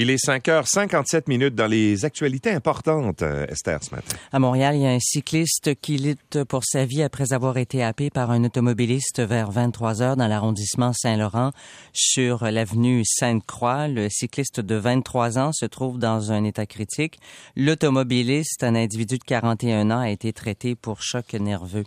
Il est 5h57 minutes dans les actualités importantes, euh, Esther, ce matin. À Montréal, il y a un cycliste qui lutte pour sa vie après avoir été happé par un automobiliste vers 23 heures dans l'arrondissement Saint-Laurent sur l'avenue Sainte-Croix. Le cycliste de 23 ans se trouve dans un état critique. L'automobiliste, un individu de 41 ans, a été traité pour choc nerveux.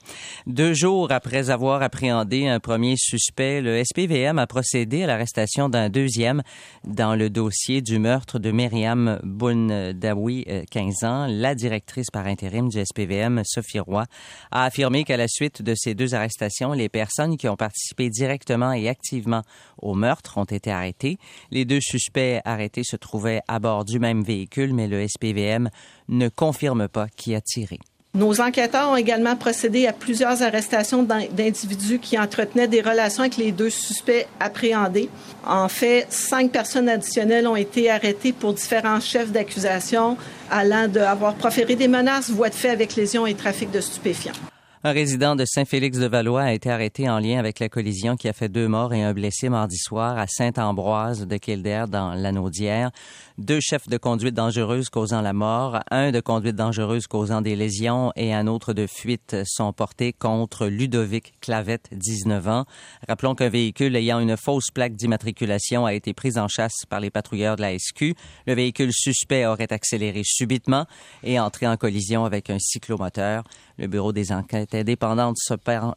Deux jours après avoir appréhendé un premier suspect, le SPVM a procédé à l'arrestation d'un deuxième dans le dossier du meurtre de Myriam Boundaoui, 15 euh, ans, la directrice par intérim du SPVM, Sophie Roy, a affirmé qu'à la suite de ces deux arrestations, les personnes qui ont participé directement et activement au meurtre ont été arrêtées. Les deux suspects arrêtés se trouvaient à bord du même véhicule, mais le SPVM ne confirme pas qui a tiré. Nos enquêteurs ont également procédé à plusieurs arrestations d'individus qui entretenaient des relations avec les deux suspects appréhendés. En fait, cinq personnes additionnelles ont été arrêtées pour différents chefs d'accusation allant d'avoir proféré des menaces, voies de fait avec lésions et trafic de stupéfiants. Un résident de Saint-Félix-de-Valois a été arrêté en lien avec la collision qui a fait deux morts et un blessé mardi soir à Saint-Ambroise de Kildare dans l'Anaudière. Deux chefs de conduite dangereuse causant la mort, un de conduite dangereuse causant des lésions et un autre de fuite sont portés contre Ludovic Clavette, 19 ans. Rappelons qu'un véhicule ayant une fausse plaque d'immatriculation a été pris en chasse par les patrouilleurs de la SQ. Le véhicule suspect aurait accéléré subitement et entré en collision avec un cyclomoteur. Le bureau des enquêtes indépendantes se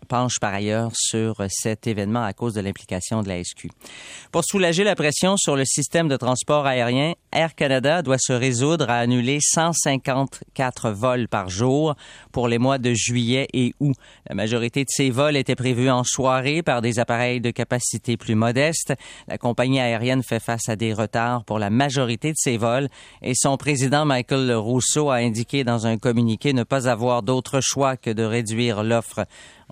penche par ailleurs sur cet événement à cause de l'implication de la SQ. Pour soulager la pression sur le système de transport aérien, Air Canada doit se résoudre à annuler 154 vols par jour pour les mois de juillet et août. La majorité de ces vols étaient prévus en soirée par des appareils de capacité plus modeste. La compagnie aérienne fait face à des retards pour la majorité de ses vols et son président Michael Rousseau a indiqué dans un communiqué ne pas avoir d'autre choix que de réduire l'offre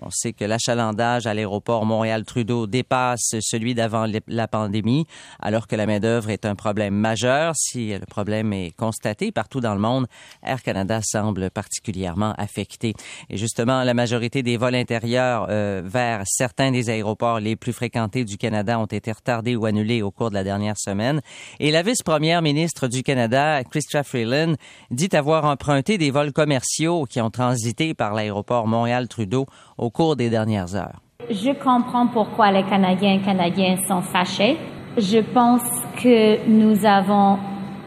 on sait que l'achalandage à l'aéroport Montréal-Trudeau dépasse celui d'avant la pandémie, alors que la main-d'œuvre est un problème majeur. Si le problème est constaté partout dans le monde, Air Canada semble particulièrement affecté. Et justement, la majorité des vols intérieurs euh, vers certains des aéroports les plus fréquentés du Canada ont été retardés ou annulés au cours de la dernière semaine. Et la vice-première ministre du Canada, Chrystia Freeland, dit avoir emprunté des vols commerciaux qui ont transité par l'aéroport Montréal-Trudeau au cours des dernières heures. Je comprends pourquoi les Canadiens et Canadiens sont fâchés. Je pense que nous avons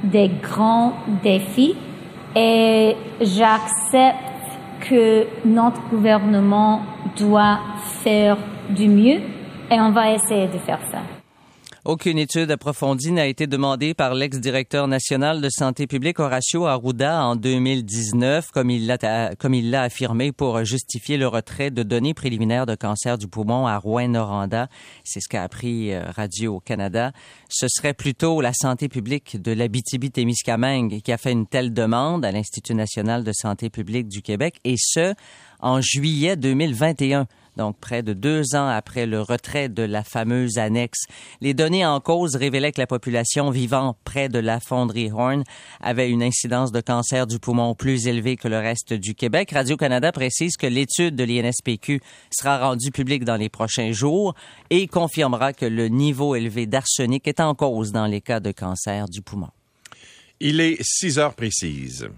des grands défis et j'accepte que notre gouvernement doit faire du mieux et on va essayer de faire ça. Aucune étude approfondie n'a été demandée par l'ex-directeur national de santé publique Horacio Arruda en 2019, comme il l'a, affirmé pour justifier le retrait de données préliminaires de cancer du poumon à Rouen-Noranda. C'est ce qu'a appris euh, Radio-Canada. Ce serait plutôt la santé publique de l'Abitibi-Témiscamingue qui a fait une telle demande à l'Institut national de santé publique du Québec, et ce, en juillet 2021 donc près de deux ans après le retrait de la fameuse annexe. Les données en cause révélaient que la population vivant près de la fonderie Horn avait une incidence de cancer du poumon plus élevée que le reste du Québec. Radio-Canada précise que l'étude de l'INSPQ sera rendue publique dans les prochains jours et confirmera que le niveau élevé d'arsenic est en cause dans les cas de cancer du poumon. Il est 6 heures précises.